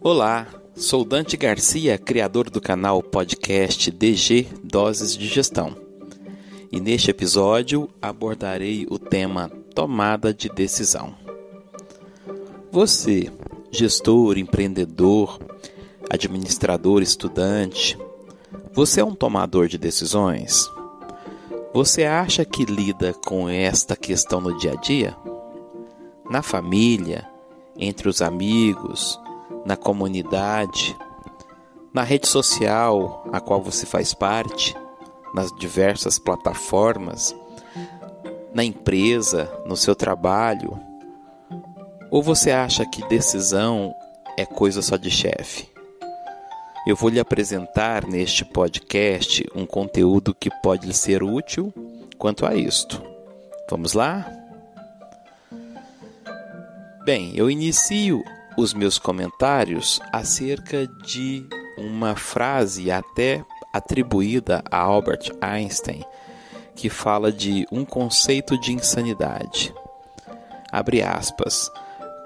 Olá, sou Dante Garcia, criador do canal podcast DG Doses de Gestão. E neste episódio abordarei o tema tomada de decisão. Você, gestor, empreendedor, administrador, estudante, você é um tomador de decisões? Você acha que lida com esta questão no dia a dia? Na família, entre os amigos, na comunidade, na rede social a qual você faz parte, nas diversas plataformas, na empresa, no seu trabalho? Ou você acha que decisão é coisa só de chefe? Eu vou lhe apresentar neste podcast um conteúdo que pode lhe ser útil quanto a isto. Vamos lá? Bem, eu inicio os meus comentários acerca de uma frase até atribuída a Albert Einstein, que fala de um conceito de insanidade. Abre aspas.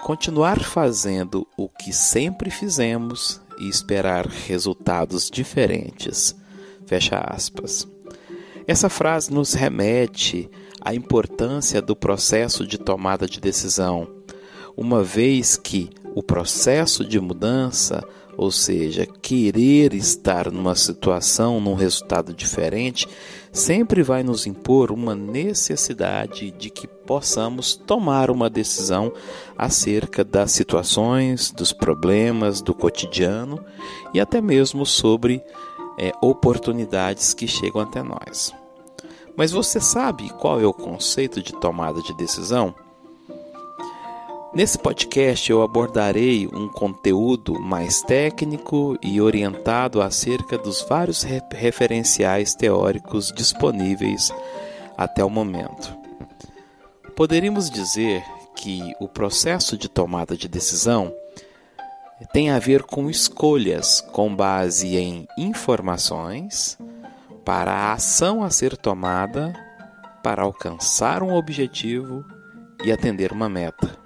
Continuar fazendo o que sempre fizemos e esperar resultados diferentes. Fecha aspas. Essa frase nos remete à importância do processo de tomada de decisão, uma vez que o processo de mudança, ou seja, querer estar numa situação, num resultado diferente, sempre vai nos impor uma necessidade de que possamos tomar uma decisão acerca das situações, dos problemas do cotidiano e até mesmo sobre é, oportunidades que chegam até nós. Mas você sabe qual é o conceito de tomada de decisão? Nesse podcast eu abordarei um conteúdo mais técnico e orientado acerca dos vários referenciais teóricos disponíveis até o momento. Poderíamos dizer que o processo de tomada de decisão tem a ver com escolhas com base em informações para a ação a ser tomada para alcançar um objetivo e atender uma meta.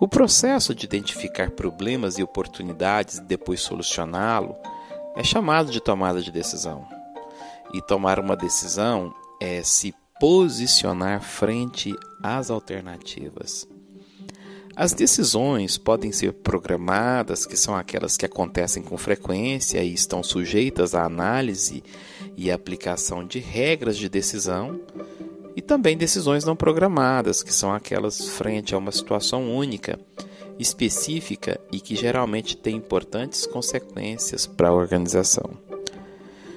O processo de identificar problemas e oportunidades e depois solucioná-lo é chamado de tomada de decisão. E tomar uma decisão é se posicionar frente às alternativas. As decisões podem ser programadas, que são aquelas que acontecem com frequência e estão sujeitas à análise e aplicação de regras de decisão, e também decisões não programadas, que são aquelas frente a uma situação única, específica e que geralmente tem importantes consequências para a organização.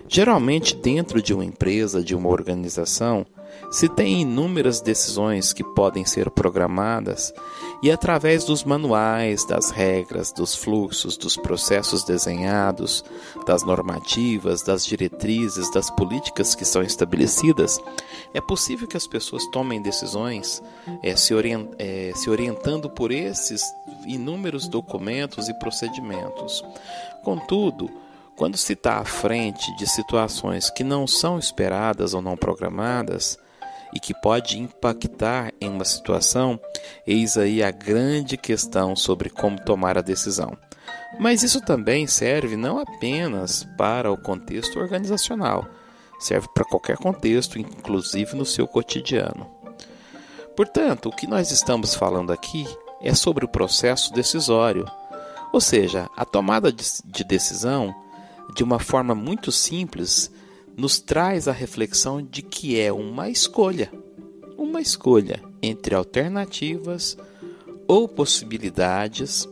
Geralmente, dentro de uma empresa, de uma organização, se tem inúmeras decisões que podem ser programadas e através dos manuais, das regras, dos fluxos, dos processos desenhados, das normativas, das diretrizes, das políticas que são estabelecidas, é possível que as pessoas tomem decisões é, se, orient, é, se orientando por esses inúmeros documentos e procedimentos. Contudo, quando se está à frente de situações que não são esperadas ou não programadas e que pode impactar em uma situação, eis aí a grande questão sobre como tomar a decisão. Mas isso também serve não apenas para o contexto organizacional, serve para qualquer contexto, inclusive no seu cotidiano. Portanto, o que nós estamos falando aqui é sobre o processo decisório, ou seja, a tomada de decisão de uma forma muito simples, nos traz a reflexão de que é uma escolha, uma escolha entre alternativas ou possibilidades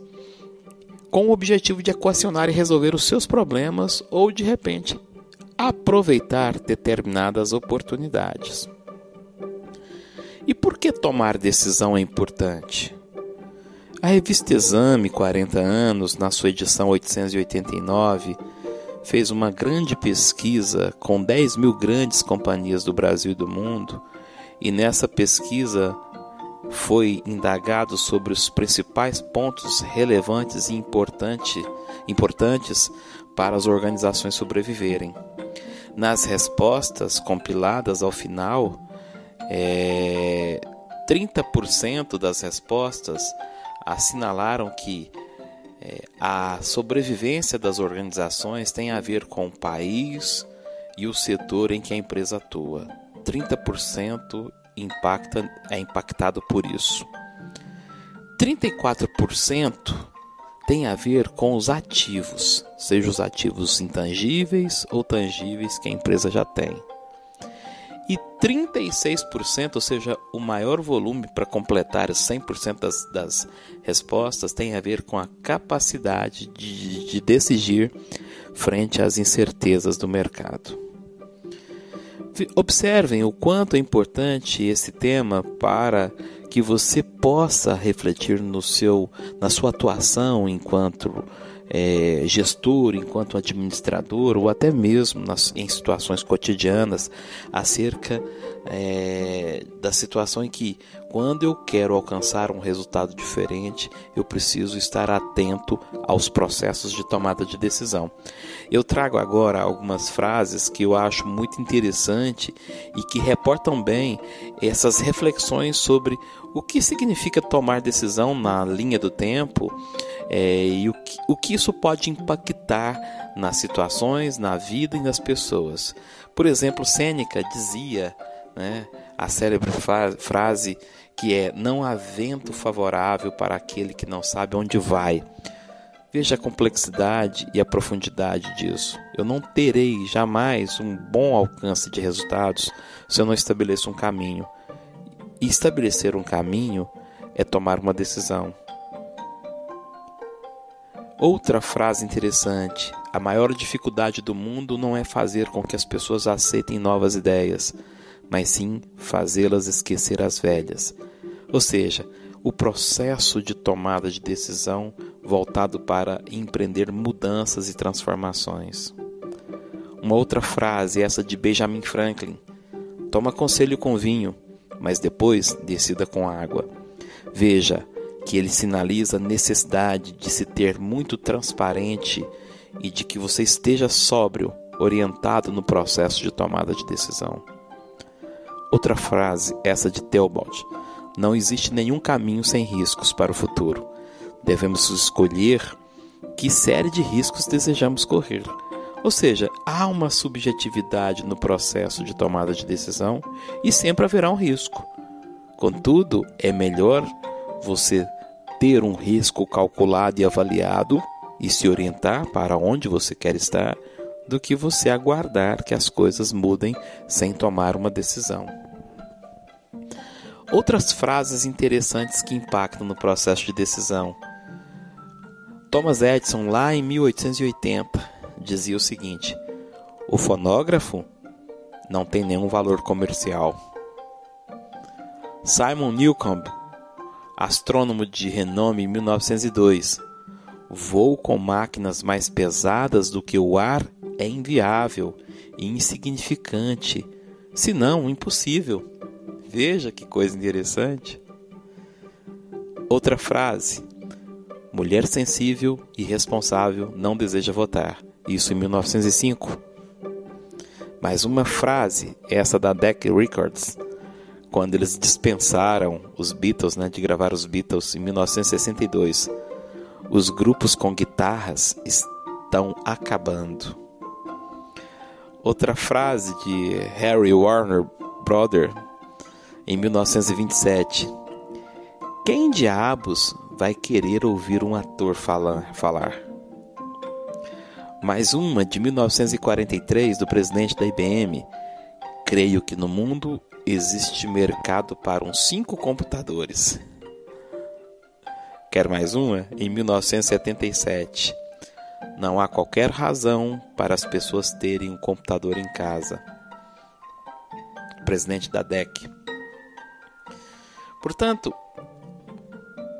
com o objetivo de equacionar e resolver os seus problemas ou, de repente, aproveitar determinadas oportunidades. E por que tomar decisão é importante? A revista Exame 40 anos, na sua edição 889, fez uma grande pesquisa com 10 mil grandes companhias do Brasil e do mundo, e nessa pesquisa foi indagado sobre os principais pontos relevantes e importante, importantes para as organizações sobreviverem. Nas respostas compiladas ao final, é, 30% das respostas assinalaram que É, a sobrevivência das organizações tem a ver com o país e o setor em que a empresa atua. 30% impacta, é impactado por isso. 34% tem a ver com os ativos, seja os ativos intangíveis ou tangíveis que a empresa já tem. E 36%, ou seja, o maior volume para completar os 100% das, das respostas, tem a ver com a capacidade de, de decidir frente às incertezas do mercado. Observem o quanto é importante esse tema para que você possa refletir no seu, na sua atuação enquanto é, gestor, enquanto administrador, ou até mesmo nas, em situações cotidianas, acerca é, da situação em que, quando eu quero alcançar um resultado diferente, eu preciso estar atento aos processos de tomada de decisão. Eu trago agora algumas frases que eu acho muito interessante e que reportam bem essas reflexões sobre o que significa tomar decisão na linha do tempo é, e o que, o que isso pode impactar nas situações, na vida e nas pessoas. Por exemplo, Sêneca dizia né, a célebre frase que é: Não há vento favorável para aquele que não sabe onde vai. Veja a complexidade e a profundidade disso. Eu não terei jamais um bom alcance de resultados se eu não estabeleço um caminho. E estabelecer um caminho é tomar uma decisão. Outra frase interessante: a maior dificuldade do mundo não é fazer com que as pessoas aceitem novas ideias, mas sim fazê-las esquecer as velhas. Ou seja, o processo de tomada de decisão voltado para empreender mudanças e transformações. Uma outra frase, essa de Benjamin Franklin: Toma conselho com vinho, mas depois descida com água. Veja que ele sinaliza a necessidade de se ter muito transparente e de que você esteja sóbrio, orientado no processo de tomada de decisão. Outra frase, essa de Theobald: Não existe nenhum caminho sem riscos para o futuro. Devemos escolher que série de riscos desejamos correr. Ou seja, há uma subjetividade no processo de tomada de decisão e sempre haverá um risco. Contudo, é melhor você ter um risco calculado e avaliado e se orientar para onde você quer estar do que você aguardar que as coisas mudem sem tomar uma decisão. Outras frases interessantes que impactam no processo de decisão. Thomas Edison, lá em 1880, dizia o seguinte: o fonógrafo não tem nenhum valor comercial. Simon Newcomb, astrônomo de renome em 1902, voo com máquinas mais pesadas do que o ar é inviável e insignificante, se não impossível. Veja que coisa interessante. Outra frase: Mulher sensível e responsável não deseja votar isso em 1905. Mais uma frase, essa da Deck Records, quando eles dispensaram os Beatles, né, de gravar os Beatles em 1962. Os grupos com guitarras estão acabando. Outra frase de Harry Warner Brother em 1927. Quem diabos vai querer ouvir um ator falar? falar? mais uma de 1943 do presidente da IBM. Creio que no mundo existe mercado para uns cinco computadores. Quer mais uma? Em 1977. Não há qualquer razão para as pessoas terem um computador em casa. Presidente da DEC. Portanto,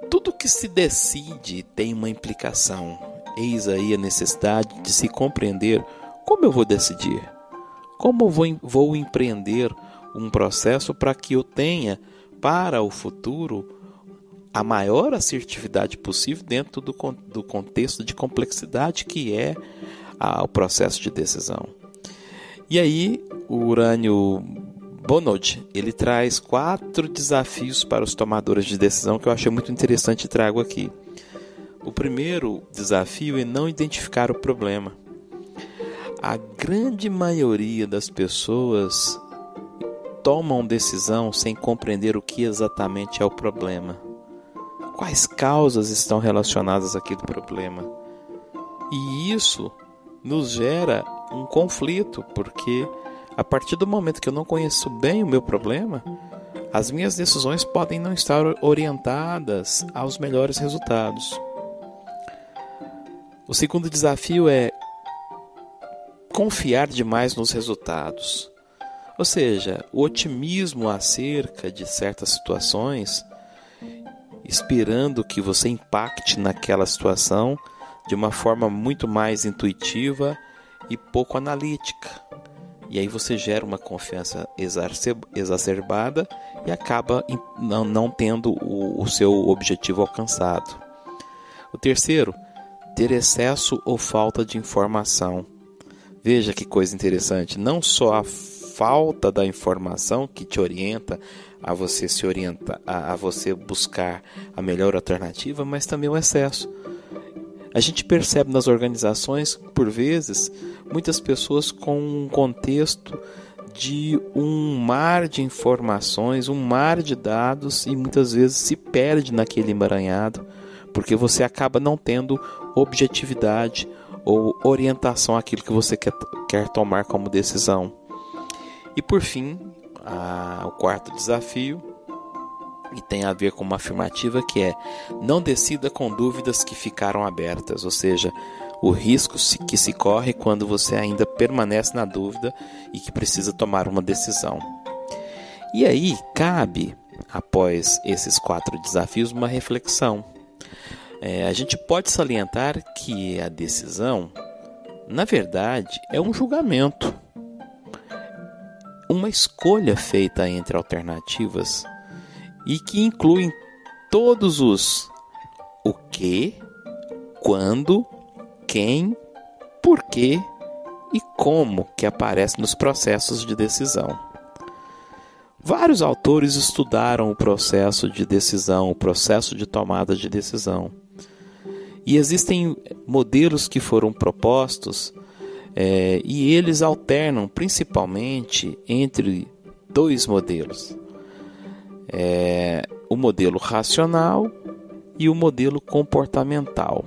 tudo que se decide tem uma implicação. Eis aí a necessidade de se compreender como eu vou decidir, como eu vou, vou empreender um processo para que eu tenha para o futuro a maior assertividade possível dentro do, do contexto de complexidade que é a, o processo de decisão. E aí, o Urânio Bonod, ele traz quatro desafios para os tomadores de decisão que eu achei muito interessante e trago aqui. O primeiro desafio é não identificar o problema. A grande maioria das pessoas tomam decisão sem compreender o que exatamente é o problema. Quais causas estão relacionadas àquele problema? E isso nos gera um conflito, porque a partir do momento que eu não conheço bem o meu problema, as minhas decisões podem não estar orientadas aos melhores resultados. O segundo desafio é confiar demais nos resultados. Ou seja, o otimismo acerca de certas situações, esperando que você impacte naquela situação de uma forma muito mais intuitiva e pouco analítica. E aí você gera uma confiança exacerbada e acaba não, tendo o seu objetivo alcançado. O terceiro, ter excesso ou falta de informação. Veja que coisa interessante, não só a falta da informação que te orienta a você se orienta a, a você buscar a melhor alternativa, mas também o excesso. A gente percebe nas organizações, por vezes, muitas pessoas com um contexto de um mar de informações, um mar de dados e muitas vezes se perde naquele emaranhado, porque você acaba não tendo objetividade ou orientação àquilo que você quer, quer tomar como decisão. E por fim, a, o quarto desafio e tem a ver com uma afirmativa que é: não decida com dúvidas que ficaram abertas, ou seja, o risco que se corre quando você ainda permanece na dúvida e que precisa tomar uma decisão. E aí cabe, após esses quatro desafios, uma reflexão. É, a gente pode salientar que a decisão, na verdade, é um julgamento, uma escolha feita entre alternativas e que incluem todos os o que, quando, quem, porquê e como que aparece nos processos de decisão. Vários autores estudaram o processo de decisão, o processo de tomada de decisão. E existem modelos que foram propostos é, e eles alternam principalmente entre dois modelos: é, o modelo racional e o modelo comportamental.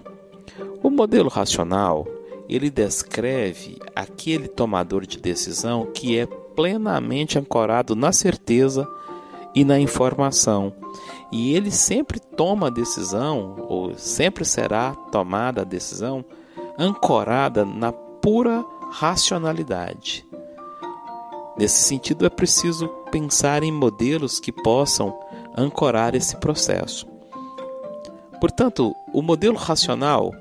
O modelo racional ele descreve aquele tomador de decisão que é plenamente ancorado na certeza e na informação. E ele sempre toma a decisão, ou sempre será tomada a decisão, ancorada na pura racionalidade. Nesse sentido, é preciso pensar em modelos que possam ancorar esse processo. Portanto, o modelo racional,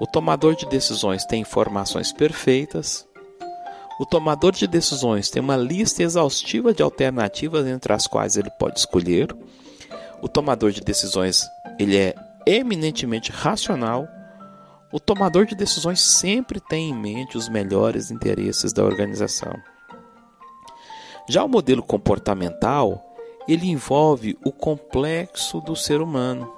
o tomador de decisões tem informações perfeitas, o tomador de decisões tem uma lista exaustiva de alternativas entre as quais ele pode escolher. O tomador de decisões ele é eminentemente racional. O tomador de decisões sempre tem em mente os melhores interesses da organização. Já o modelo comportamental, ele envolve o complexo do ser humano.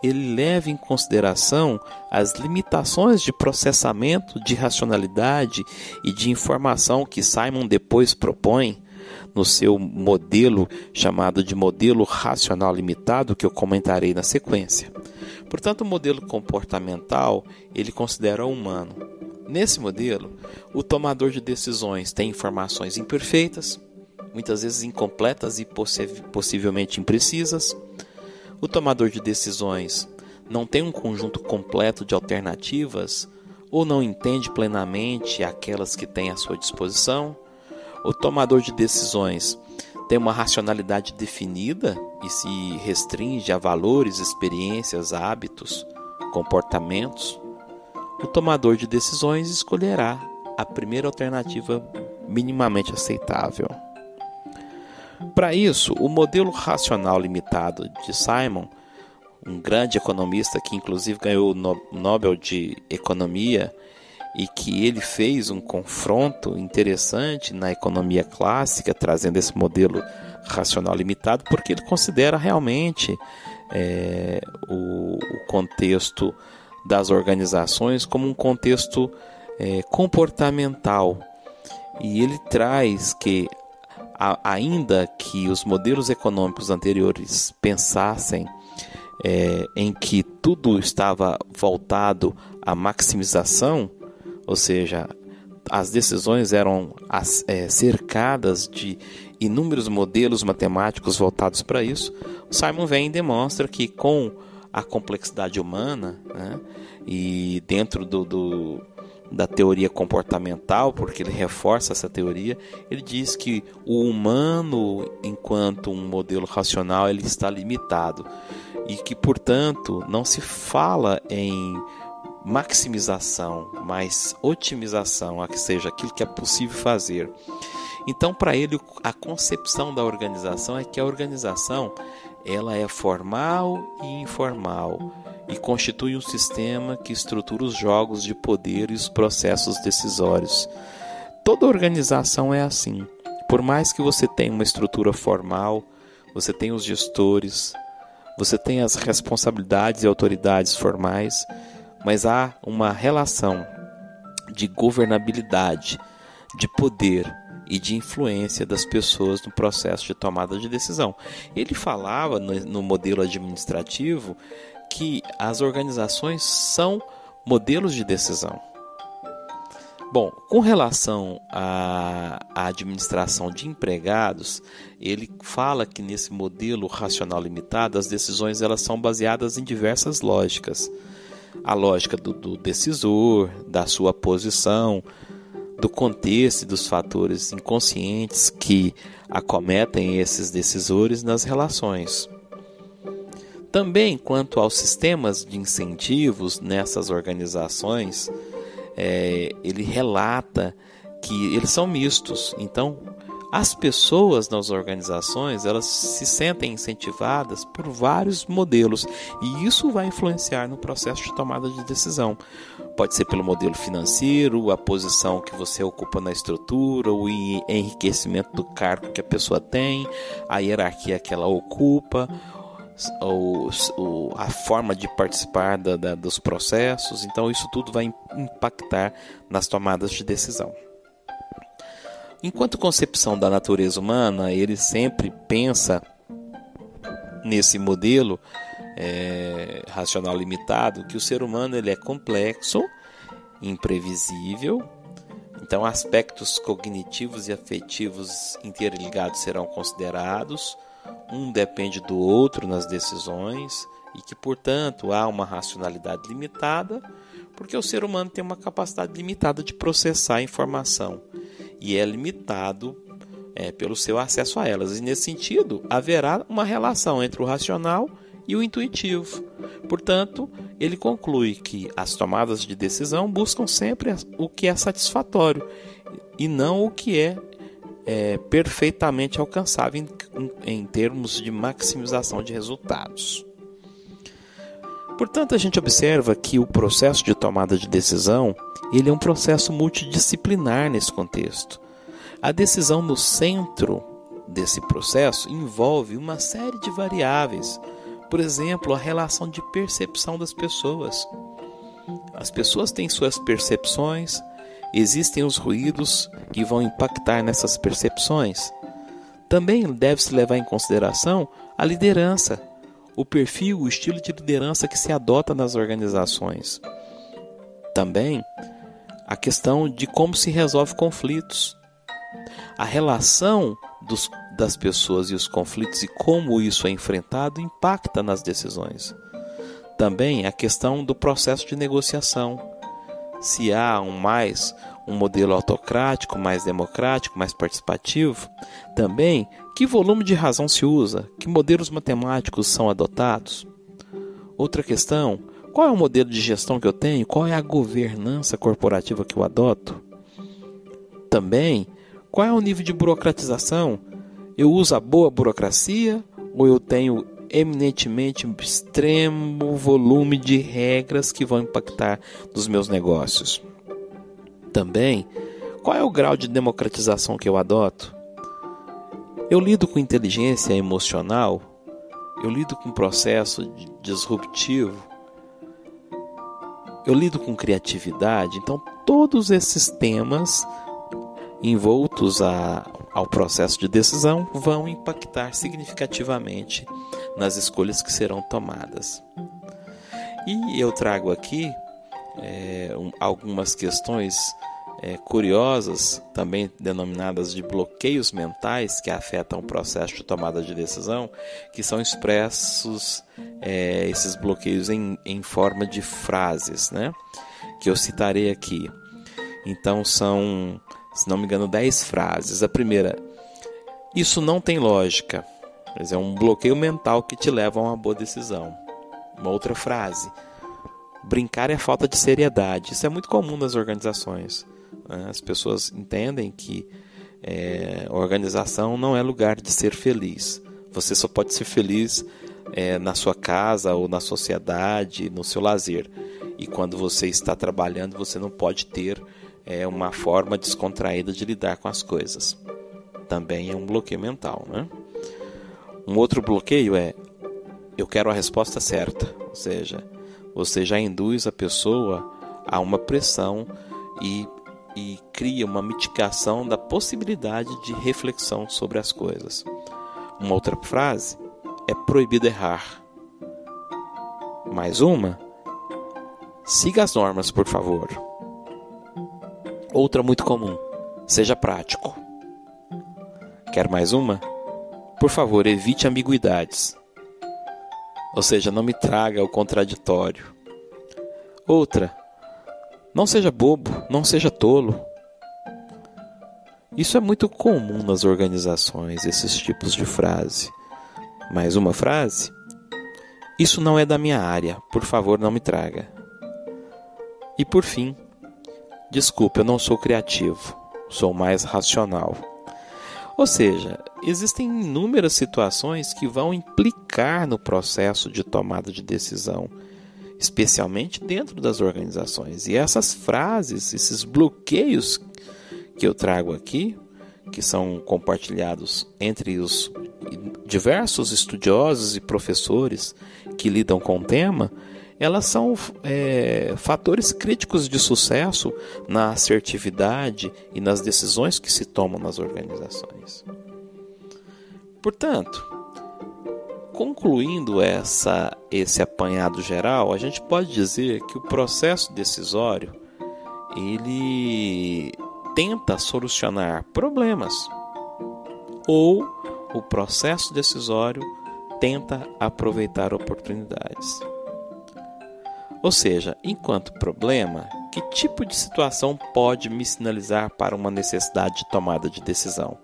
Ele leva em consideração as limitações de processamento, de racionalidade e de informação que Simon depois propõe no seu modelo chamado de modelo racional limitado, que eu comentarei na sequência. Portanto, o modelo comportamental, ele considera o humano. Nesse modelo, o tomador de decisões tem informações imperfeitas, muitas vezes incompletas e possivelmente imprecisas. O tomador de decisões não tem um conjunto completo de alternativas ou não entende plenamente aquelas que tem à sua disposição. O tomador de decisões tem uma racionalidade definida e se restringe a valores, experiências, hábitos, comportamentos. O tomador de decisões escolherá a primeira alternativa minimamente aceitável. Para isso, o modelo racional limitado de Simon, um grande economista que inclusive ganhou o Nobel de Economia e que ele fez um confronto interessante na economia clássica, trazendo esse modelo racional limitado porque ele considera realmente é, o, o, contexto das organizações como um contexto é, comportamental. E ele traz que a, ainda que os modelos econômicos anteriores pensassem é, em que tudo estava voltado à maximização, ou seja, as decisões eram é, cercadas de inúmeros modelos matemáticos voltados para isso, Simon vem e demonstra que com a complexidade humana né, e dentro do, do da teoria comportamental, porque ele reforça essa teoria, ele diz que o humano, enquanto um modelo racional, ele está limitado. E que, portanto, não se fala em maximização, mas otimização, que seja aquilo que é possível fazer. Então, para ele, a concepção da organização é que a organização ela é formal e informal e constitui um sistema que estrutura os jogos de poder e os processos decisórios. Toda organização é assim. Por mais que você tenha uma estrutura formal, você tem os gestores, você tem as responsabilidades e autoridades formais, mas há uma relação de governabilidade, de poder e de influência das pessoas no processo de tomada de decisão. Ele falava no, modelo administrativo que as organizações são modelos de decisão. Bom, com relação à, à, administração de empregados, ele fala que nesse modelo racional limitado, as decisões elas são baseadas em diversas lógicas. A lógica do, do decisor, da sua posição, do contexto e dos fatores inconscientes que acometem esses decisores nas relações. Também quanto aos sistemas de incentivos nessas organizações, é, ele relata que eles são mistos. Então, as pessoas nas organizações elas se sentem incentivadas por vários modelos e isso vai influenciar no processo de tomada de decisão. Pode ser pelo modelo financeiro, a posição que você ocupa na estrutura, o enriquecimento do cargo que a pessoa tem, a hierarquia que ela ocupa, ou, ou a forma de participar da, da, dos processos, então isso tudo vai impactar nas tomadas de decisão. Enquanto concepção da natureza humana, ele sempre pensa nesse modelo é, racional limitado que o ser humano ele é complexo, imprevisível, então aspectos cognitivos e afetivos interligados serão considerados. Um depende do outro nas decisões e que, portanto, há uma racionalidade limitada, porque o ser humano tem uma capacidade limitada de processar informação e é limitado é, pelo seu acesso a elas. E nesse sentido, haverá uma relação entre o racional e o intuitivo. Portanto, ele conclui que as tomadas de decisão buscam sempre o que é satisfatório e não o que é é, perfeitamente alcançável em, em termos de maximização de resultados. Portanto, a gente observa que o processo de tomada de decisão ele é um processo multidisciplinar nesse contexto. A decisão no centro desse processo envolve uma série de variáveis, por exemplo, a relação de percepção das pessoas. As pessoas têm suas percepções, existem os ruídos que vão impactar nessas percepções. Também deve-se levar em consideração a liderança, o perfil, o estilo de liderança que se adota nas organizações. Também a questão de como se resolve conflitos. A relação dos, das pessoas e os conflitos e como isso é enfrentado impacta nas decisões. Também a questão do processo de negociação se há um mais um modelo autocrático, mais democrático, mais participativo, também que volume de razão se usa, que modelos matemáticos são adotados. Outra questão, qual é o modelo de gestão que eu tenho? Qual é a governança corporativa que eu adoto? Também, qual é o nível de burocratização? Eu uso a boa burocracia ou eu tenho eminentemente um extremo volume de regras que vão impactar nos meus negócios. Também, qual é o grau de democratização que eu adoto? Eu lido com inteligência emocional, eu lido com processo disruptivo, eu lido com criatividade, então todos esses temas envoltos a, ao processo de decisão vão impactar significativamente nas escolhas que serão tomadas. E eu trago aqui é, um, algumas questões é, curiosas, também denominadas de bloqueios mentais, que afetam o processo de tomada de decisão, que são expressos é, esses bloqueios em, em forma de frases, né? que eu citarei aqui. Então são, se não me engano, 10 frases. A primeira, isso não tem lógica. Mas é um bloqueio mental que te leva a uma boa decisão. Uma outra frase, brincar é falta de seriedade. Isso é muito comum nas organizações. Né? As pessoas entendem que é, organização não é lugar de ser feliz. Você só pode ser feliz é, na sua casa ou na sociedade, no seu lazer. E quando você está trabalhando, você não pode ter é, uma forma descontraída de lidar com as coisas. Também é um bloqueio mental. Né? Um outro bloqueio é eu quero a resposta certa, ou seja, você já induz a pessoa a uma pressão e e cria uma mitigação da possibilidade de reflexão sobre as coisas. Uma outra frase é proibido errar. Mais uma, siga as normas, por favor. Outra muito comum, seja prático. Quer mais uma? Por favor, evite ambiguidades. Ou seja, não me traga o contraditório. Outra, não seja bobo, não seja tolo. Isso é muito comum nas organizações, esses tipos de frase. Mais uma frase? Isso não é da minha área, por favor, não me traga. E por fim, desculpe, eu não sou criativo, sou mais racional. Ou seja, existem inúmeras situações que vão implicar no processo de tomada de decisão especialmente dentro das organizações. E essas frases, esses bloqueios que eu trago aqui, que são compartilhados entre os diversos estudiosos e professores que lidam com o tema, elas são é, fatores críticos de sucesso na assertividade e nas decisões que se tomam nas organizações. Portanto, concluindo essa, esse apanhado geral, a gente pode dizer que o processo decisório ele tenta solucionar problemas ou o processo decisório tenta aproveitar oportunidades. Ou seja, enquanto problema, que tipo de situação pode me sinalizar para uma necessidade de tomada de decisão?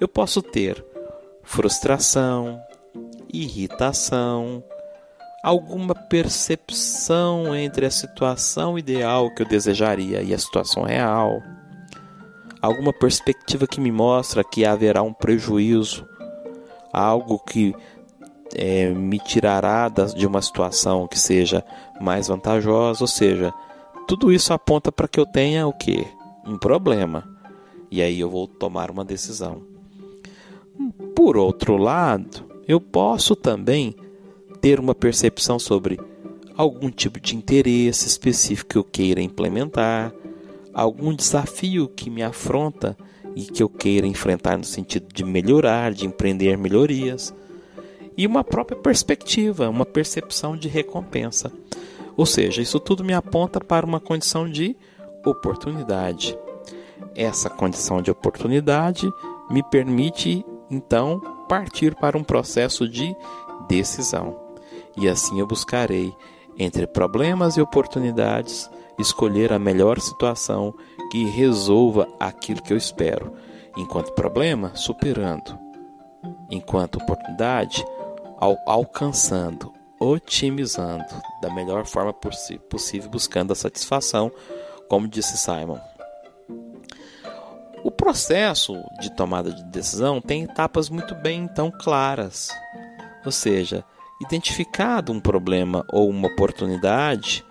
Eu posso ter frustração, irritação, alguma percepção entre a situação ideal que eu desejaria e a situação real, alguma perspectiva que me mostra que haverá um prejuízo, algo que é, me tirará de uma situação que seja mais vantajosa, ou seja, tudo isso aponta para que eu tenha o que? Um problema. E aí eu vou tomar uma decisão. Por outro lado, eu posso também ter uma percepção sobre algum tipo de interesse específico que eu queira implementar, algum desafio que me afronta e que eu queira enfrentar no sentido de melhorar, de empreender melhorias, e uma própria perspectiva, uma percepção de recompensa. Ou seja, isso tudo me aponta para uma condição de oportunidade. Essa condição de oportunidade me permite então partir para um processo de decisão. E assim eu buscarei, entre problemas e oportunidades, escolher a melhor situação que resolva aquilo que eu espero. Enquanto problema, superando. Enquanto oportunidade, ao, alcançando, otimizando da melhor forma possível, buscando a satisfação, como disse Simon. O processo de tomada de decisão tem etapas muito bem então claras. Ou seja, identificado um problema ou uma oportunidade,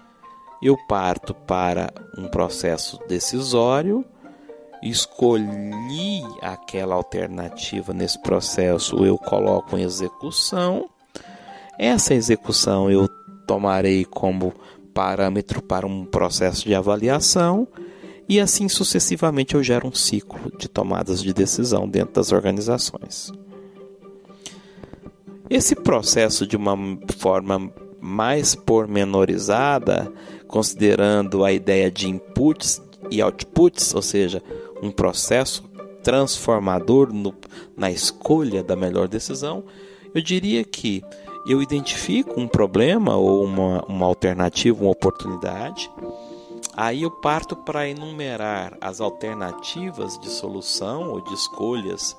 eu parto para um processo decisório escolhi aquela alternativa nesse processo, eu coloco em execução. Essa execução eu tomarei como parâmetro para um processo de avaliação e assim sucessivamente eu gero um ciclo de tomadas de decisão dentro das organizações. Esse processo de uma forma mais pormenorizada, considerando a ideia de inputs e outputs, ou seja, um processo transformador no, na escolha da melhor decisão, eu diria que eu identifico um problema ou uma, uma alternativa, uma oportunidade, aí eu parto para enumerar as alternativas de solução ou de escolhas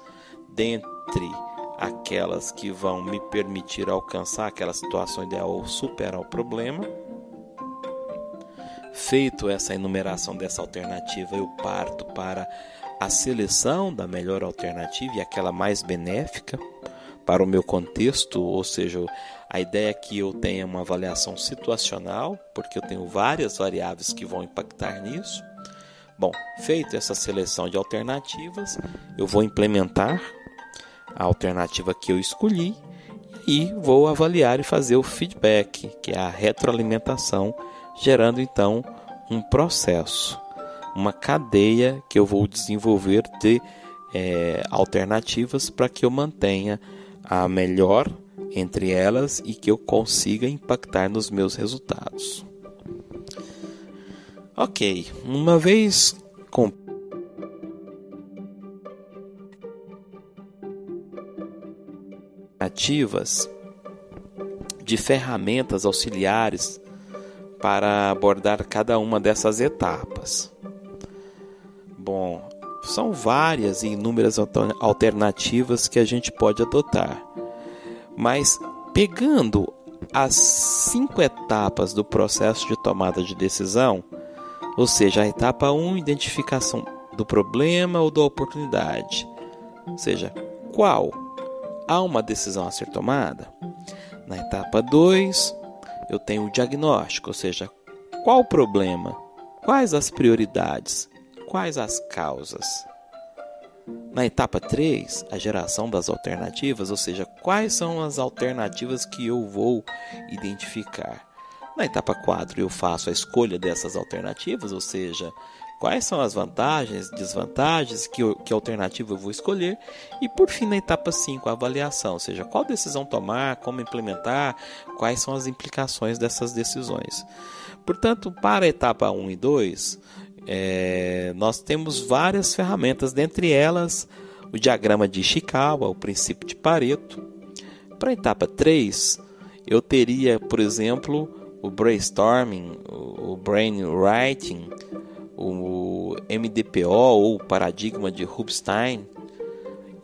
dentre aquelas que vão me permitir alcançar aquela situação ideal ou superar o problema. Feito essa enumeração dessa alternativa, eu parto para a seleção da melhor alternativa e aquela mais benéfica para o meu contexto, ou seja, a ideia é que eu tenha uma avaliação situacional, porque eu tenho várias variáveis que vão impactar nisso. Bom, feito essa seleção de alternativas, eu vou implementar a alternativa que eu escolhi e vou avaliar e fazer o feedback, que é a retroalimentação, gerando então um processo, uma cadeia que eu vou desenvolver de é, alternativas para que eu mantenha a melhor entre elas e que eu consiga impactar nos meus resultados. Ok, uma vez com ativas de ferramentas auxiliares para abordar cada uma dessas etapas. Bom, são várias e inúmeras alternativas que a gente pode adotar, mas pegando as cinco etapas do processo de tomada de decisão, ou seja, a etapa 1, identificação do problema ou da oportunidade, ou seja, qual? Há uma decisão a ser tomada. Na etapa 2, eu tenho o diagnóstico, ou seja, qual o problema, quais as prioridades, quais as causas. Na etapa 3, a geração das alternativas, ou seja, quais são as alternativas que eu vou identificar. Na etapa 4, eu faço a escolha dessas alternativas, ou seja, quais são as vantagens, desvantagens, que, que alternativa eu vou escolher. E por fim, na etapa 5, a avaliação, ou seja, qual decisão tomar, como implementar, quais são as implicações dessas decisões. Portanto, para a etapa 1 e 2, é, nós temos várias ferramentas, dentre elas o diagrama de Ishikawa, o princípio de Pareto. Para a etapa 3, eu teria, por exemplo, o brainstorming, o brainwriting, o MDPO ou o paradigma de Rubinstein.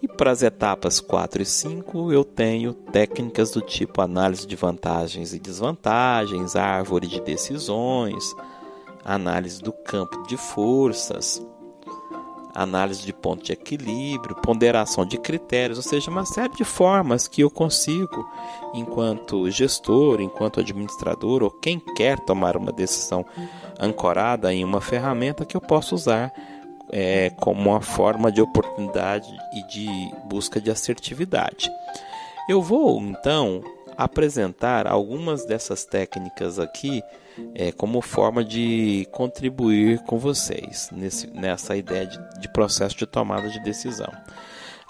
E para as etapas 4 e 5 eu tenho técnicas do tipo análise de vantagens e desvantagens, árvore de decisões, análise do campo de forças, análise de ponto de equilíbrio, ponderação de critérios, ou seja, uma série de formas que eu consigo, enquanto gestor, enquanto administrador ou quem quer tomar uma decisão ancorada em uma ferramenta que eu posso usar é, como uma forma de oportunidade e de busca de assertividade. Eu vou então apresentar algumas dessas técnicas aqui é, como forma de contribuir com vocês nesse, nessa ideia de, de processo de tomada de decisão.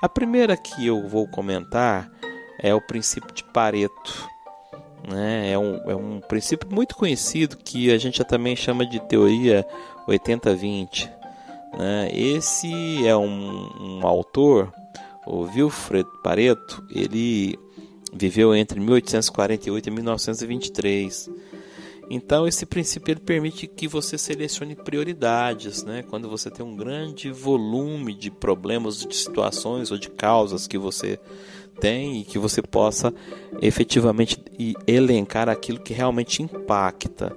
A primeira que eu vou comentar é o princípio de Pareto. Né? É, um, é um princípio muito conhecido que a gente também chama de teoria 80-20. Né? Esse é um, um autor, o Wilfred Pareto, ele viveu entre 1848 e 1923. Então esse princípio ele permite que você selecione prioridades, né? Quando você tem um grande volume de problemas, de situações ou de causas que você tem e que você possa efetivamente elencar aquilo que realmente impacta.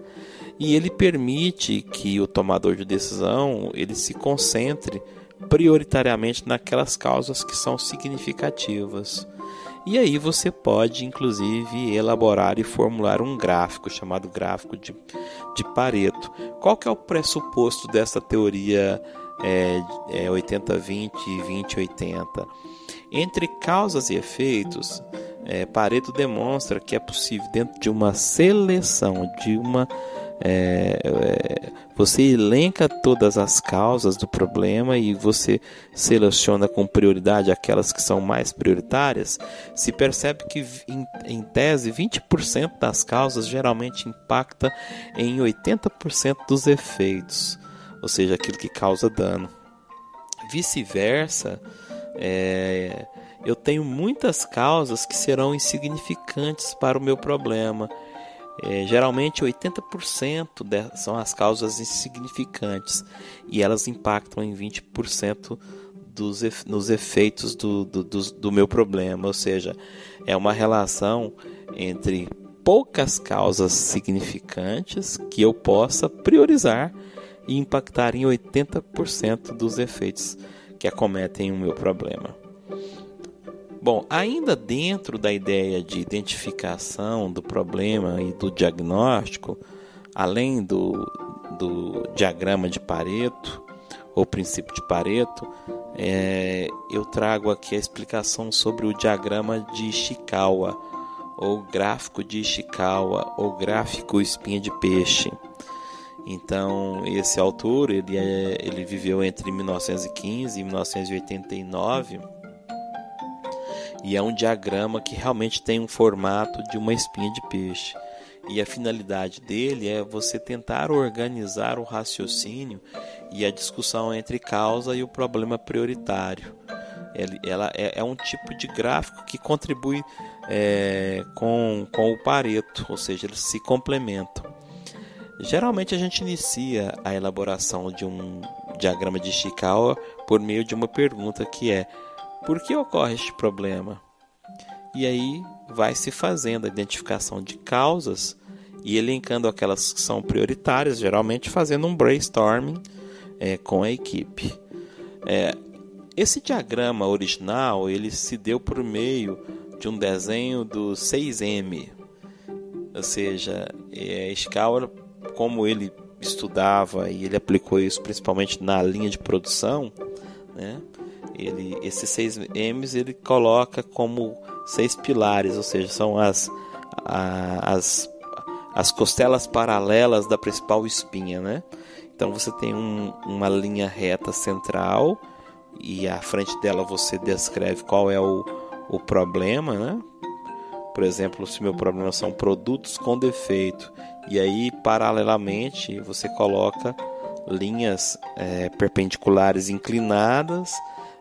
E ele permite que o tomador de decisão ele se concentre prioritariamente naquelas causas que são significativas. E aí você pode, inclusive, elaborar e formular um gráfico chamado gráfico de, de Pareto. Qual que é o pressuposto dessa teoria é, é 80-20 e 20-80. Entre causas e efeitos, é, Pareto demonstra que é possível, dentro de uma seleção, de uma é, é, você elenca todas as causas do problema e você seleciona com prioridade aquelas que são mais prioritárias, se percebe que, em, em tese, 20% das causas geralmente impacta em 80% dos efeitos, ou seja, aquilo que causa dano. Vice-versa, é, eu tenho muitas causas que serão insignificantes para o meu problema é, geralmente 80% de, são as causas insignificantes e elas impactam em 20% dos, nos efeitos do, do, do, do meu problema. Ou seja, é uma relação entre poucas causas significantes que eu possa priorizar e impactar em 80% dos efeitos que acometem o meu problema. Bom, ainda dentro da ideia de identificação do problema e do diagnóstico, além do, do diagrama de Pareto, ou princípio de Pareto, é, eu trago aqui a explicação sobre o diagrama de Ishikawa, ou gráfico de Ishikawa, ou gráfico espinha de peixe. Então, esse autor, ele, é, ele viveu entre 1915 e 1989 e é um diagrama que realmente tem um formato de uma espinha de peixe. E a finalidade dele é você tentar organizar o raciocínio e a discussão entre causa e o problema prioritário. Ela é, é um tipo de gráfico que contribui é, com, com o Pareto, ou seja, eles se complementam. Geralmente a gente inicia a elaboração de um diagrama de Ishikawa por meio de uma pergunta que é por que ocorre este problema? E aí vai se fazendo a identificação de causas e elencando aquelas que são prioritárias, geralmente fazendo um brainstorming é, com a equipe. É, esse diagrama original ele se deu por meio de um desenho do 6M, ou seja, é, Scala, como ele estudava e ele aplicou isso principalmente na linha de produção, né? Ele, esses seis M's ele coloca como seis pilares, ou seja, são as, as, as costelas paralelas da principal espinha, né? Então você tem um, uma linha reta central e à frente dela você descreve qual é o, o problema, né? Por exemplo, se meu problema são produtos com defeito e aí paralelamente você coloca linhas é, perpendiculares inclinadas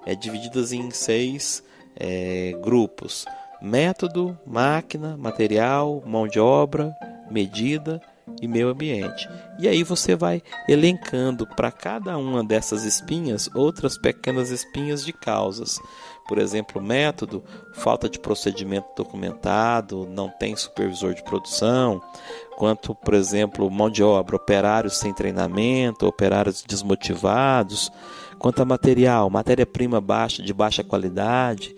é, divididas em seis é, grupos: método, máquina, material, mão de obra, medida e meio ambiente. E aí você vai elencando para cada uma dessas espinhas outras pequenas espinhas de causas. Por exemplo, método, falta de procedimento documentado, não tem supervisor de produção, quanto, por exemplo, mão de obra, operários sem treinamento, operários desmotivados, Quanto a material, matéria-prima baixa, de baixa qualidade,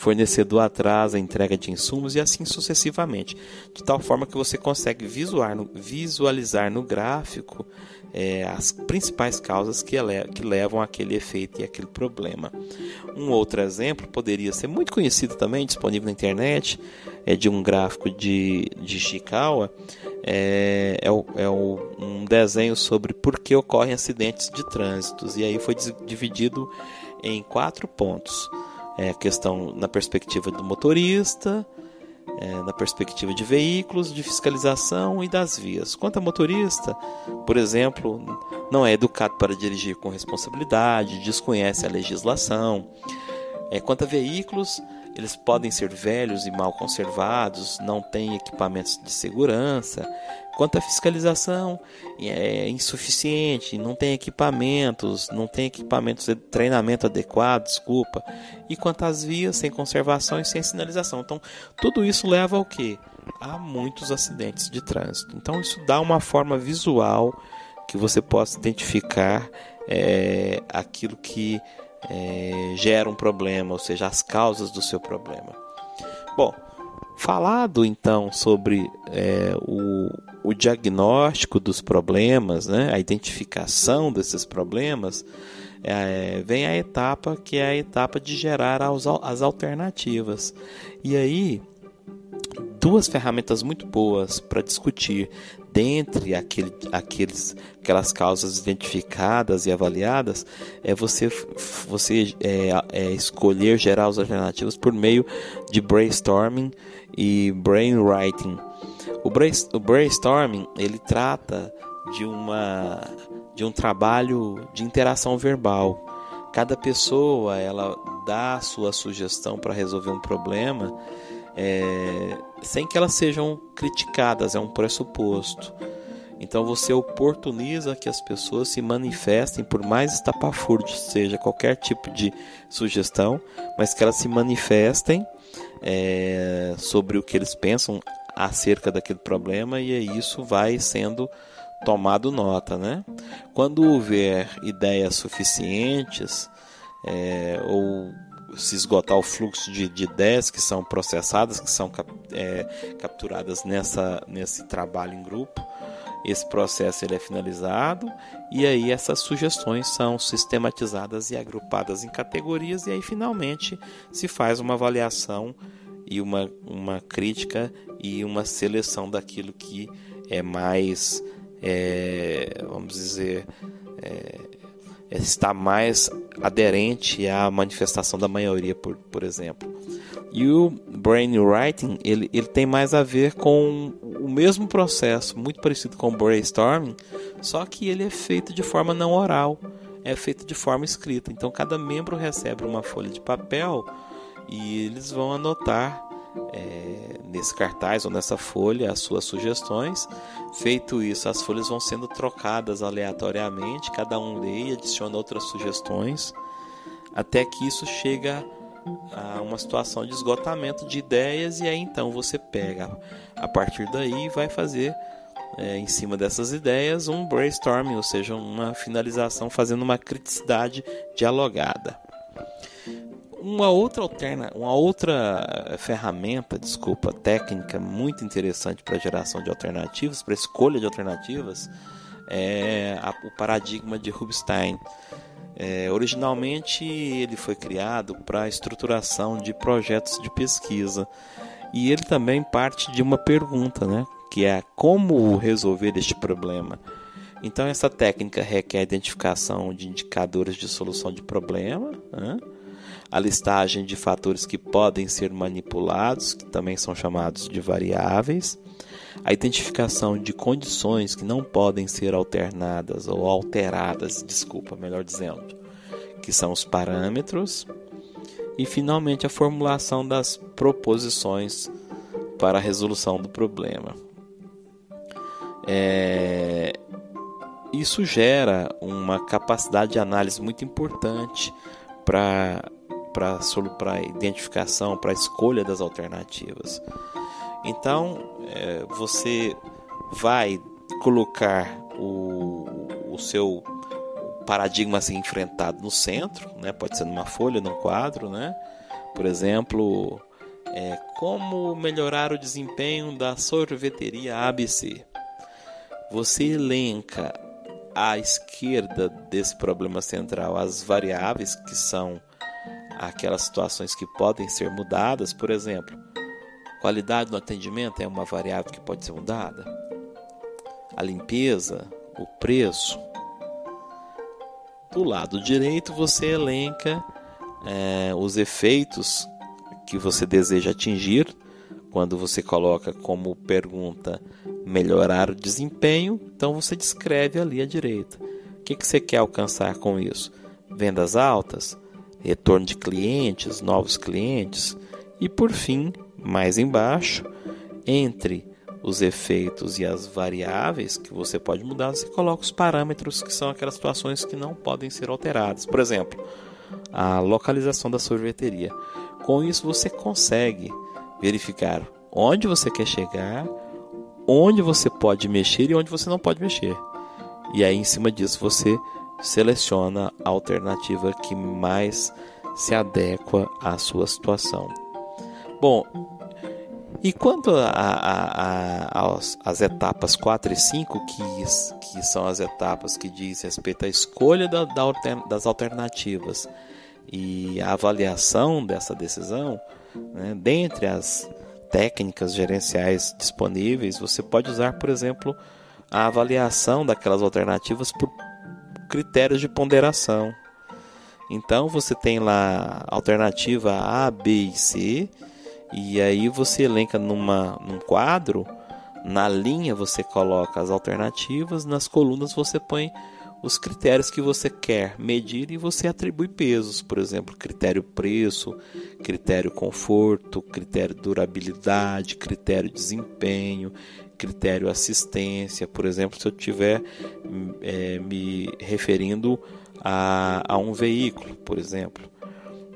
fornecedor atrasa a entrega de insumos e assim sucessivamente, de tal forma que você consegue visualizar no gráfico é, as principais causas que, que levam àquele efeito e aquele problema. Um outro exemplo poderia ser muito conhecido também, disponível na internet, é de um gráfico de, de Ishikawa, é, é, o, é o, um desenho sobre por que ocorrem acidentes de trânsito. E aí foi dividido em quatro pontos. É, questão na perspectiva do motorista, é, na perspectiva de veículos, de fiscalização e das vias. Quanto a motorista, por exemplo, não é educado para dirigir com responsabilidade, desconhece a legislação. É, quanto a veículos, eles podem ser velhos e mal conservados, não têm equipamentos de segurança. Quanto à fiscalização, é insuficiente, não tem equipamentos, não tem equipamentos de treinamento adequado, desculpa. E quanto às vias, sem conservação e sem sinalização. Então, tudo isso leva ao que? A muitos acidentes de trânsito. Então, isso dá uma forma visual que você possa identificar é, aquilo que é, gera um problema, ou seja, as causas do seu problema. Bom, falado então sobre é, o, o, diagnóstico dos problemas, né, a identificação desses problemas, é, vem a etapa que é a etapa de gerar as, as alternativas. E aí, duas ferramentas muito boas para discutir dentre aquele, aqueles, aquelas causas identificadas e avaliadas é você, você é, é escolher gerar as alternativas por meio de brainstorming e brainwriting. O, o brainstorming ele trata de uma de um trabalho de interação verbal. Cada pessoa ela dá a sua sugestão para resolver um problema é, sem que elas sejam criticadas, é um pressuposto. Então você oportuniza que as pessoas se manifestem, por mais estapafúrdio seja qualquer tipo de sugestão, mas que elas se manifestem é, sobre o que eles pensam acerca daquele problema e isso vai sendo tomado nota, né? Quando houver ideias suficientes é, ou se esgotar o fluxo de, de ideias que são processadas, que são é, capturadas nessa, nesse trabalho em grupo, esse processo ele é finalizado e aí essas sugestões são sistematizadas e agrupadas em categorias e aí finalmente se faz uma avaliação e uma, uma crítica e uma seleção daquilo que é mais é, vamos dizer, é, está mais aderente à manifestação da maioria, por, por exemplo. E o brainwriting ele, ele tem mais a ver com o mesmo processo, muito parecido com o brainstorming, só que ele é feito de forma não oral, é feito de forma escrita. Então cada membro recebe uma folha de papel e eles vão anotar é, nesse cartaz ou nessa folha as suas sugestões. Feito isso, as folhas vão sendo trocadas aleatoriamente, cada um lê e adiciona outras sugestões, até que isso chega a uma situação de esgotamento de ideias e aí então você pega a partir daí vai fazer é, em cima dessas ideias um brainstorming, ou seja, uma finalização fazendo uma criticidade dialogada uma outra alterna, uma outra ferramenta, desculpa, técnica muito interessante para geração de alternativas, para escolha de alternativas, é a, o paradigma de Rubinstein. É, originalmente ele foi criado para estruturação de projetos de pesquisa e ele também parte de uma pergunta, né, que é como resolver este problema. Então essa técnica requer a identificação de indicadores de solução de problema. Né? A listagem de fatores que podem ser manipulados, que também são chamados de variáveis, a identificação de condições que não podem ser alternadas ou alteradas, desculpa, melhor dizendo, que são os parâmetros, e finalmente a formulação das proposições para a resolução do problema. É... Isso gera uma capacidade de análise muito importante para para identificação, para escolha das alternativas. Então, é, você vai colocar o, o seu paradigma assim, enfrentado no centro, né? pode ser numa folha, num quadro, né? por exemplo, é, como melhorar o desempenho da sorveteria ABC. Você elenca à esquerda desse problema central as variáveis que são aquelas situações que podem ser mudadas, por exemplo, qualidade no atendimento é uma variável que pode ser mudada, a limpeza, o preço. Do lado direito você elenca é, os efeitos que você deseja atingir quando você coloca como pergunta melhorar o desempenho, então você descreve ali à direita. O que, que você quer alcançar com isso? Vendas altas? Retorno de clientes, novos clientes e por fim, mais embaixo, entre os efeitos e as variáveis que você pode mudar, você coloca os parâmetros que são aquelas situações que não podem ser alteradas. Por exemplo, a localização da sorveteria. Com isso você consegue verificar onde você quer chegar, onde você pode mexer e onde você não pode mexer. E aí em cima disso você seleciona a alternativa que mais se adequa à sua situação. Bom, E quanto às etapas 4 e 5, que, que são as etapas que diz respeito à escolha da, da, das alternativas e a avaliação dessa decisão, né, dentre as técnicas gerenciais disponíveis, você pode usar, por exemplo, a avaliação daquelas alternativas por critérios de ponderação. Então você tem lá alternativa A, B e C, e aí você elenca numa, num quadro, na linha você coloca as alternativas, nas colunas você põe os critérios que você quer medir e você atribui pesos, por exemplo, critério preço, critério conforto, critério durabilidade, critério desempenho, critério assistência, por exemplo, se eu estiver é, me referindo a, a um veículo, por exemplo.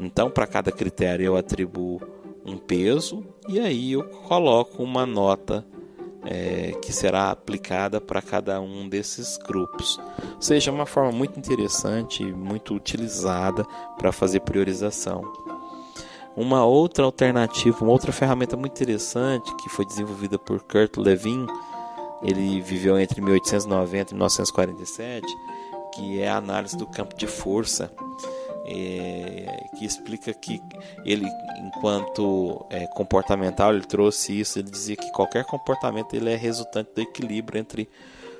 Então, para cada critério eu atribuo um peso e aí eu coloco uma nota é, que será aplicada para cada um desses grupos. Ou seja, é uma forma muito interessante, muito utilizada para fazer priorização. Uma outra alternativa, uma outra ferramenta muito interessante que foi desenvolvida por Kurt Lewin, ele viveu entre 1890 e 1947, que é a análise do campo de força é, que explica que ele, enquanto é, comportamental, ele trouxe isso. Ele dizia que qualquer comportamento ele é resultante do equilíbrio entre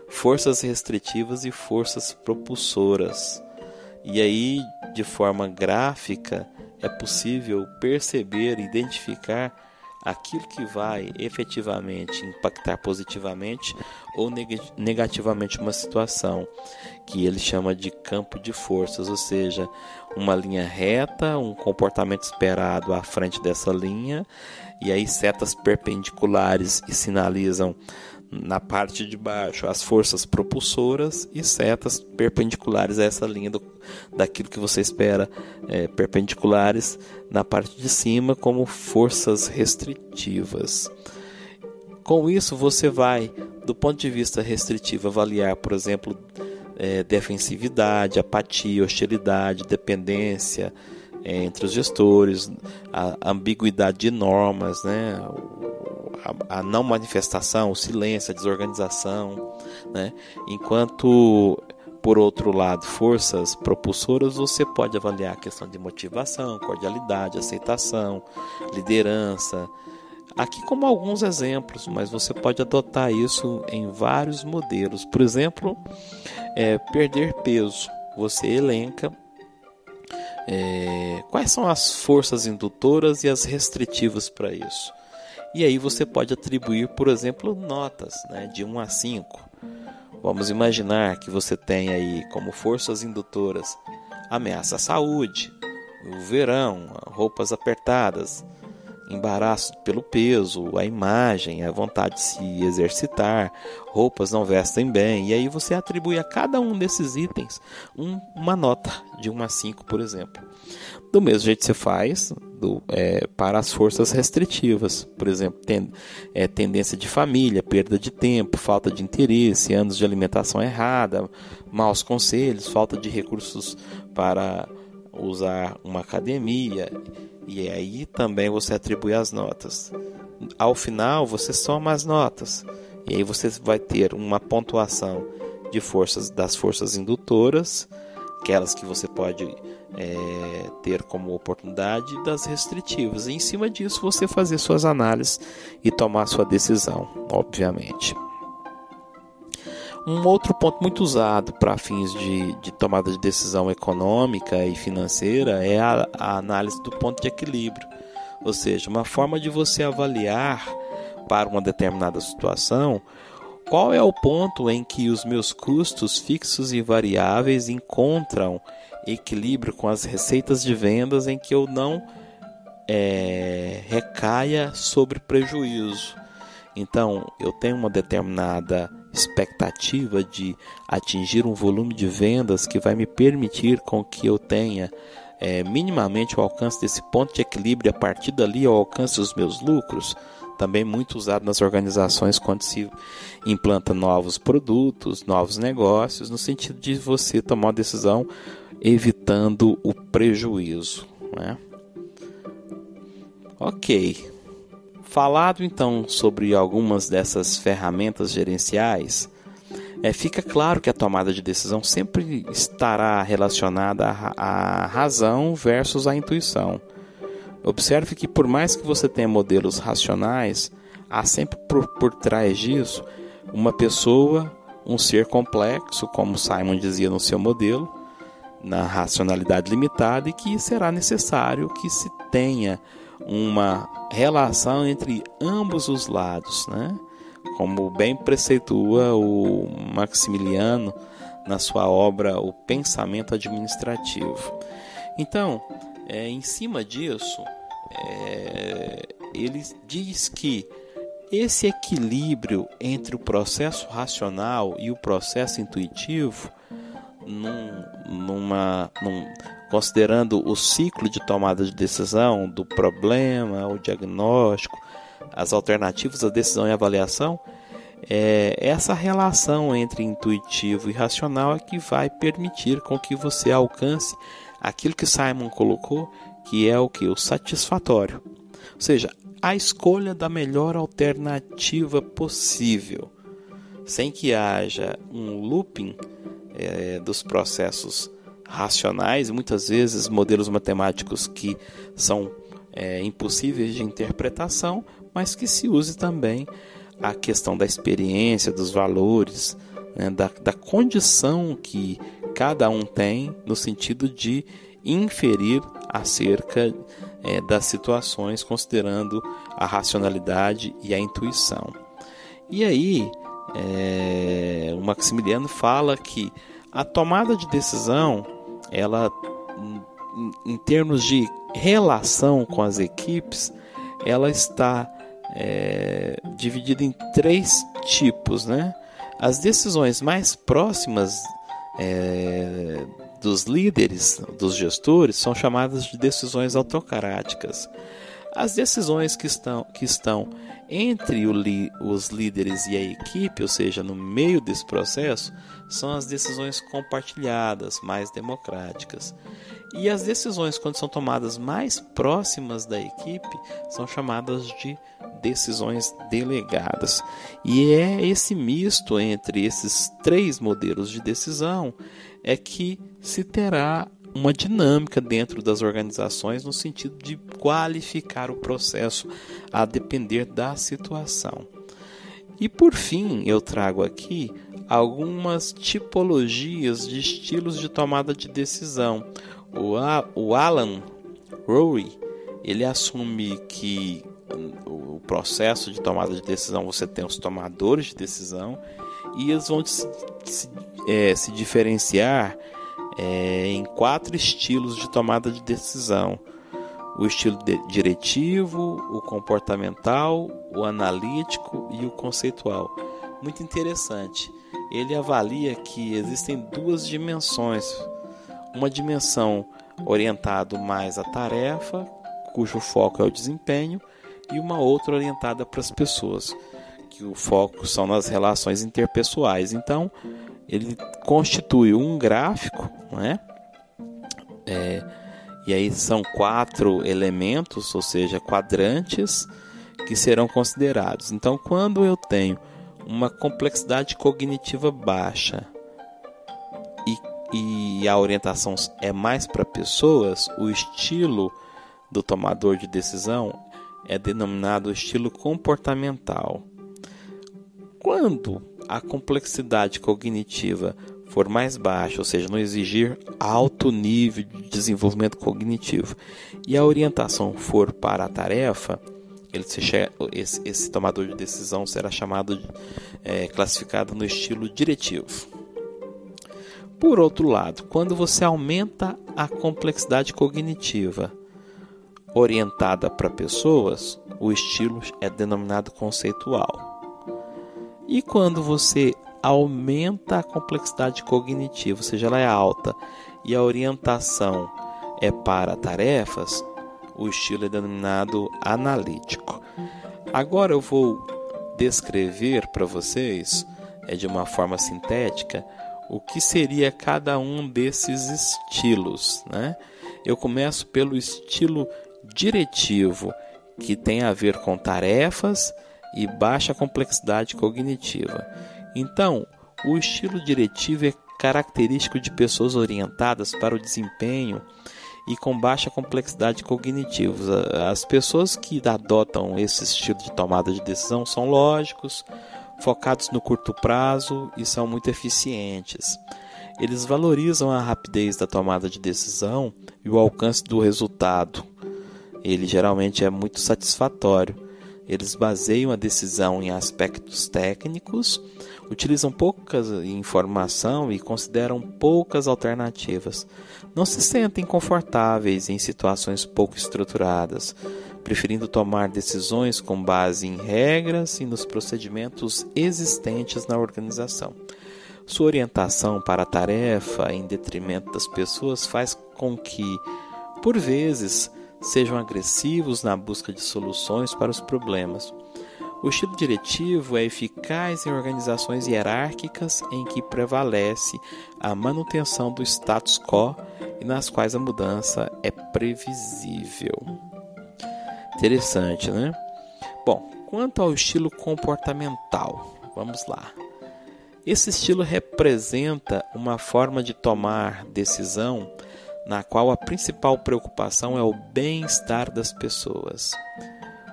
forças restritivas e forças propulsoras. E aí, de forma gráfica, é possível perceber, identificar aquilo que vai efetivamente impactar positivamente ou negativamente uma situação, que ele chama de campo de forças, ou seja, uma linha reta, um comportamento esperado à frente dessa linha, e aí setas perpendiculares e sinalizam na parte de baixo as forças propulsoras e setas perpendiculares a essa linha do, daquilo que você espera é, perpendiculares na parte de cima como forças restritivas. Com isso você vai, do ponto de vista restritivo, avaliar, por exemplo, é, defensividade, apatia, hostilidade, dependência é, entre os gestores, a ambiguidade de normas, né? a, a não manifestação, o silêncio, a desorganização, né? enquanto por outro lado, forças propulsoras, você pode avaliar a questão de motivação, cordialidade, aceitação, liderança. Aqui, como alguns exemplos, mas você pode adotar isso em vários modelos. Por exemplo, é, perder peso. Você elenca é, quais são as forças indutoras e as restritivas para isso. E aí você pode atribuir, por exemplo, notas né, de 1 a 5. Vamos imaginar que você tem aí como forças indutoras ameaça à saúde, o verão, roupas apertadas, embaraço pelo peso, a imagem, a vontade de se exercitar, roupas não vestem bem, e aí você atribui a cada um desses itens um, uma nota de 1 a 5, por exemplo. Do mesmo jeito que você faz do, é, para as forças restritivas, por exemplo, ten, é, tendência de família, perda de tempo, falta de interesse, anos de alimentação errada, maus conselhos, falta de recursos para usar uma academia, e aí também você atribui as notas. Ao final, você soma as notas, e aí você vai ter uma pontuação de forças das forças indutoras, aquelas que você pode é, ter como oportunidade das restritivas. E em cima disso, você fazer suas análises e tomar sua decisão, obviamente. Um outro ponto muito usado para fins de, de, tomada de decisão econômica e financeira é a, a análise do ponto de equilíbrio, ou seja, uma forma de você avaliar para uma determinada situação qual é o ponto em que os meus custos fixos e variáveis encontram equilíbrio com as receitas de vendas em que eu não é, recaia sobre prejuízo. Então, eu tenho uma determinada expectativa de atingir um volume de vendas que vai me permitir com que eu tenha é, minimamente o alcance desse ponto de equilíbrio a partir dali eu alcance os meus lucros também muito usado nas organizações quando se implanta novos produtos, novos negócios, no sentido de você tomar uma decisão evitando o prejuízo. Né? Ok, Falado então sobre algumas dessas ferramentas gerenciais, é, fica claro que a tomada de decisão sempre estará relacionada à razão versus à intuição. Observe que, por mais que você tenha modelos racionais, há sempre por, por trás disso uma pessoa, um ser complexo, como Simon dizia no seu modelo, na racionalidade limitada, e que será necessário que se tenha uma relação entre ambos os lados, né? como bem preceitua o Maximiliano na sua obra O Pensamento Administrativo. Então, é, em cima disso, é, ele diz que esse equilíbrio entre o processo racional e o processo intuitivo, num, numa, num, considerando o ciclo de tomada de decisão, do problema, o diagnóstico, as alternativas à decisão e avaliação, é, essa relação entre intuitivo e racional é que vai permitir com que você alcance aquilo que Simon colocou, que é o que o satisfatório. Ou seja, a escolha da melhor alternativa possível, sem que haja um looping é, dos processos racionais, muitas vezes modelos matemáticos que são é, impossíveis de interpretação, mas que se use também a questão da experiência, dos valores, né, da, da condição que cada um tem no sentido de inferir acerca é, das situações, considerando a racionalidade e a intuição. E aí, é, o Maximiliano fala que a tomada de decisão, ela, em termos de relação com as equipes, ela está é, dividida em três tipos, né? As decisões mais próximas é, dos líderes, dos gestores, são chamadas de decisões autocráticas. As decisões que estão, que estão entre li, os líderes e a equipe, ou seja, no meio desse processo, são as decisões compartilhadas, mais democráticas. E as decisões, quando são tomadas mais próximas da equipe, são chamadas de decisões delegadas. E é esse misto entre esses três modelos de decisão é que se terá uma dinâmica dentro das organizações no sentido de qualificar o processo a depender da situação. E por fim, eu trago aqui algumas tipologias de estilos de tomada de decisão o, Alan Rowe ele assume que o processo de tomada de decisão você tem os tomadores de decisão e eles vão se, se, é, se diferenciar é, em quatro estilos de tomada de decisão: o estilo de, diretivo, o comportamental, o analítico e o conceitual. Muito interessante. Ele avalia que existem duas dimensões uma dimensão orientada mais à tarefa, cujo foco é o desempenho, e uma outra orientada para as pessoas, que o foco são nas relações interpessoais. Então, ele constitui um gráfico, né? É, e aí são quatro elementos, ou seja, quadrantes, que serão considerados. Então, quando eu tenho uma complexidade cognitiva baixa e a orientação é mais para pessoas, o estilo do tomador de decisão é denominado estilo comportamental. Quando a complexidade cognitiva for mais baixa, ou seja, não exigir alto nível de desenvolvimento cognitivo, e a orientação for para a tarefa, ele esse, esse tomador de decisão será chamado é, classificado no estilo diretivo. Por outro lado, quando você aumenta a complexidade cognitiva orientada para pessoas, o estilo é denominado conceitual. E quando você aumenta a complexidade cognitiva, ou seja, ela é alta, e a orientação é para tarefas, o estilo é denominado analítico. Agora eu vou descrever para vocês, é de uma forma sintética, o que seria cada um desses estilos. Né? Eu começo pelo estilo diretivo, que tem a ver com tarefas e baixa complexidade cognitiva. Então, o estilo diretivo é característico de pessoas orientadas para o desempenho e com baixa complexidade cognitiva. As pessoas que adotam esse estilo de tomada de decisão são lógicos, focados no curto prazo e são muito eficientes. Eles valorizam a rapidez da tomada de decisão e o alcance do resultado. Ele geralmente é muito satisfatório. Eles baseiam a decisão em aspectos técnicos, utilizam pouca informação e consideram poucas alternativas. Não se sentem confortáveis em situações pouco estruturadas, preferindo tomar decisões com base em regras e nos procedimentos existentes na organização. Sua orientação para a tarefa em detrimento das pessoas faz com que, por vezes, sejam agressivos na busca de soluções para os problemas. O estilo diretivo é eficaz em organizações hierárquicas em que prevalece a manutenção do status quo e nas quais a mudança é previsível. Interessante, né? Bom, quanto ao estilo comportamental, vamos lá. Esse estilo representa uma forma de tomar decisão na qual a principal preocupação é o bem-estar das pessoas.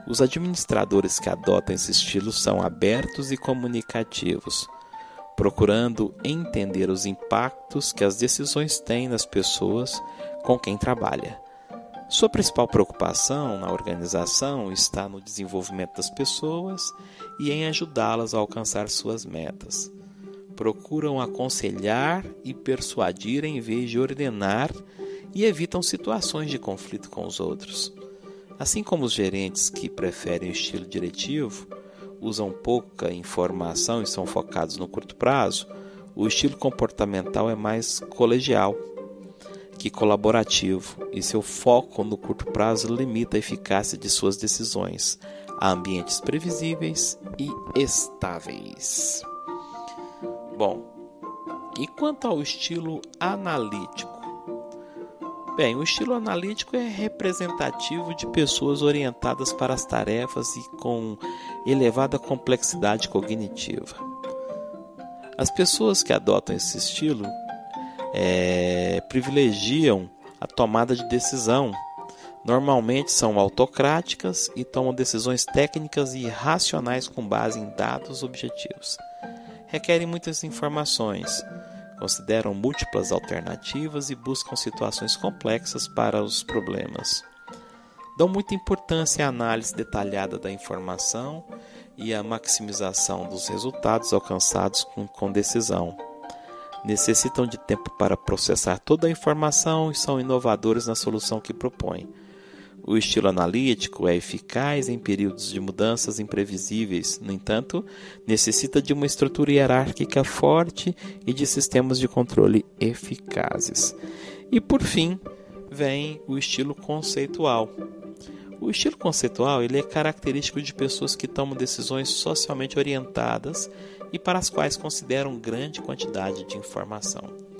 Os administradores que adotam esse estilo são abertos e comunicativos, procurando entender os impactos que as decisões têm nas pessoas com quem trabalha. Sua principal preocupação na organização está no desenvolvimento das pessoas e em ajudá-las a alcançar suas metas procuram aconselhar e persuadir em vez de ordenar e evitam situações de conflito com os outros. Assim como os gerentes que preferem o estilo diretivo, usam pouca informação e são focados no curto prazo, o estilo comportamental é mais colegial que colaborativo e seu foco no curto prazo limita a eficácia de suas decisões a ambientes previsíveis e estáveis. Bom, e quanto ao estilo analítico? Bem, o estilo analítico é representativo de pessoas orientadas para as tarefas e com elevada complexidade cognitiva. As pessoas que adotam esse estilo é, privilegiam a tomada de decisão. Normalmente são autocráticas e tomam decisões técnicas e racionais com base em dados objetivos requerem muitas informações, consideram múltiplas alternativas e buscam situações complexas para os problemas. Dão muita importância à análise detalhada da informação e à maximização dos resultados alcançados com, com decisão. Necessitam de tempo para processar toda a informação e são inovadores na solução que propõem o estilo analítico é eficaz em períodos de mudanças imprevisíveis, no entanto, necessita de uma estrutura hierárquica forte e de sistemas de controle eficazes. E por fim, vem o estilo conceitual. O estilo conceitual ele é característico de pessoas que tomam decisões socialmente orientadas e para as quais consideram grande quantidade de informação.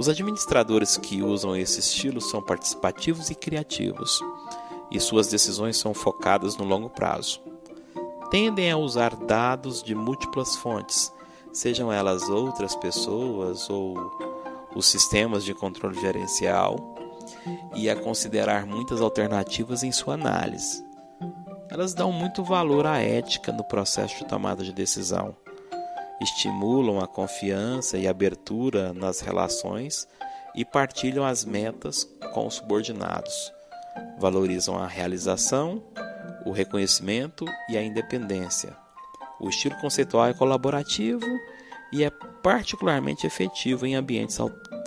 Os administradores que usam esse estilo são participativos e criativos, e suas decisões são focadas no longo prazo. Tendem a usar dados de múltiplas fontes, sejam elas outras pessoas ou os sistemas de controle gerencial, e a considerar muitas alternativas em sua análise. Elas dão muito valor à ética no processo de tomada de decisão estimulam a confiança e abertura nas relações e partilham as metas com os subordinados. Valorizam a realização, o reconhecimento e a independência. O estilo conceitual é colaborativo e é particularmente efetivo em ambientes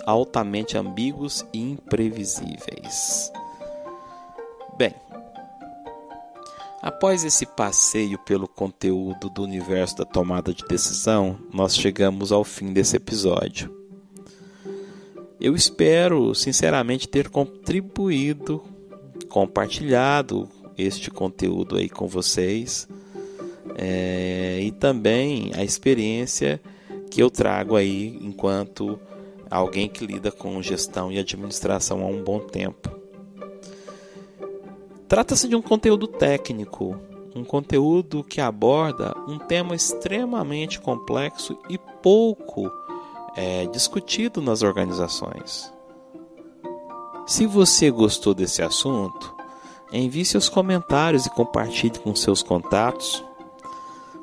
altamente ambíguos e imprevisíveis. Bem, Após esse passeio pelo conteúdo do universo da tomada de decisão, nós chegamos ao fim desse episódio. Eu espero, sinceramente, ter contribuído, compartilhado este conteúdo aí com vocês é, e também a experiência que eu trago aí enquanto alguém que lida com gestão e administração há um bom tempo. Trata-se de um conteúdo técnico, um conteúdo que aborda um tema extremamente complexo e pouco é, discutido nas organizações. Se você gostou desse assunto, envie seus comentários e compartilhe com seus contatos.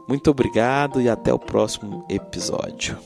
Muito obrigado e até o próximo episódio.